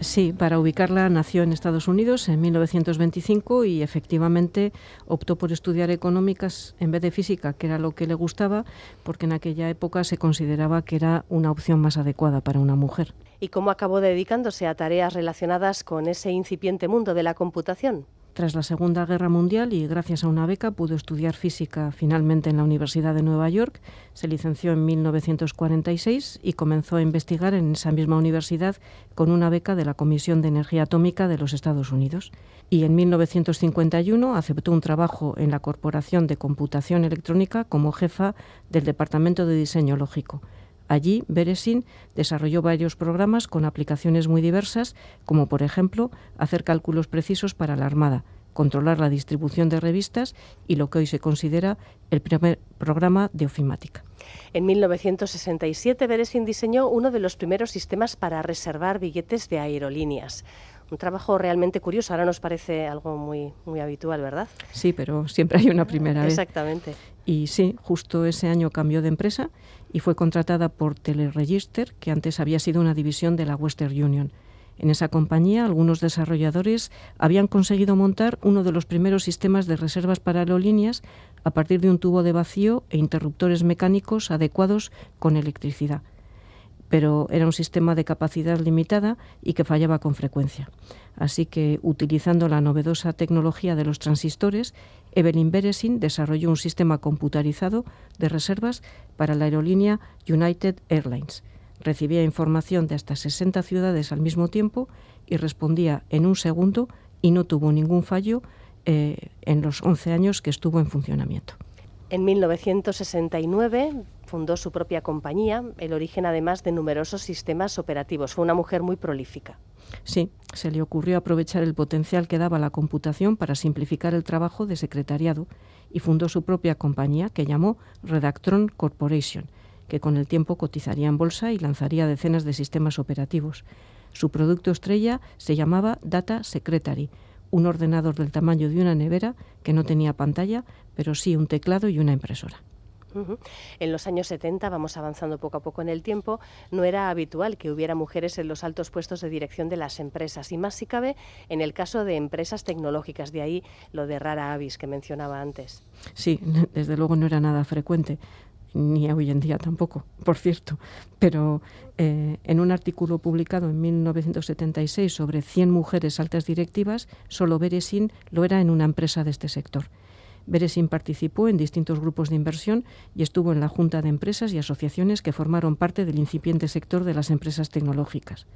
Sí, para ubicarla nació en Estados Unidos en 1925 y efectivamente optó por estudiar económicas en vez de física, que era lo que le gustaba, porque en aquella época se consideraba que era una opción más adecuada para una mujer. ¿Y cómo acabó dedicándose a tareas relacionadas con ese incipiente mundo de la computación? Tras la Segunda Guerra Mundial y gracias a una beca pudo estudiar física finalmente en la Universidad de Nueva York. Se licenció en 1946 y comenzó a investigar en esa misma universidad con una beca de la Comisión de Energía Atómica de los Estados Unidos. Y en 1951 aceptó un trabajo en la Corporación de Computación Electrónica como jefa del Departamento de Diseño Lógico. Allí, Beresin desarrolló varios programas con aplicaciones muy diversas, como por ejemplo hacer cálculos precisos para la Armada, controlar la distribución de revistas y lo que hoy se considera el primer programa de ofimática. En 1967, Beresin diseñó uno de los primeros sistemas para reservar billetes de aerolíneas. Un trabajo realmente curioso. Ahora nos parece algo muy, muy habitual, ¿verdad? Sí, pero siempre hay una primera vez. Exactamente. Y sí, justo ese año cambió de empresa y fue contratada por Teleregister, que antes había sido una división de la Western Union. En esa compañía, algunos desarrolladores habían conseguido montar uno de los primeros sistemas de reservas para aerolíneas a partir de un tubo de vacío e interruptores mecánicos adecuados con electricidad pero era un sistema de capacidad limitada y que fallaba con frecuencia. Así que, utilizando la novedosa tecnología de los transistores, Evelyn Beresin desarrolló un sistema computarizado de reservas para la aerolínea United Airlines. Recibía información de hasta 60 ciudades al mismo tiempo y respondía en un segundo y no tuvo ningún fallo eh, en los 11 años que estuvo en funcionamiento. En 1969 fundó su propia compañía, el origen además de numerosos sistemas operativos. Fue una mujer muy prolífica. Sí, se le ocurrió aprovechar el potencial que daba la computación para simplificar el trabajo de secretariado y fundó su propia compañía que llamó Redactron Corporation, que con el tiempo cotizaría en bolsa y lanzaría decenas de sistemas operativos. Su producto estrella se llamaba Data Secretary, un ordenador del tamaño de una nevera que no tenía pantalla, pero sí un teclado y una impresora. En los años 70, vamos avanzando poco a poco en el tiempo, no era habitual que hubiera mujeres en los altos puestos de dirección de las empresas, y más si cabe en el caso de empresas tecnológicas, de ahí lo de rara avis que mencionaba antes. Sí, [laughs] desde luego no era nada frecuente ni hoy en día tampoco, por cierto, pero eh, en un artículo publicado en 1976 sobre 100 mujeres altas directivas, solo Beresin lo era en una empresa de este sector. Beresin participó en distintos grupos de inversión y estuvo en la Junta de Empresas y asociaciones que formaron parte del incipiente sector de las empresas tecnológicas.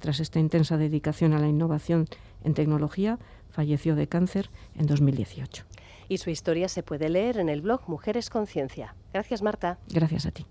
Tras esta intensa dedicación a la innovación en tecnología, falleció de cáncer en 2018. Y su historia se puede leer en el blog Mujeres Conciencia. Gracias, Marta. Gracias a ti.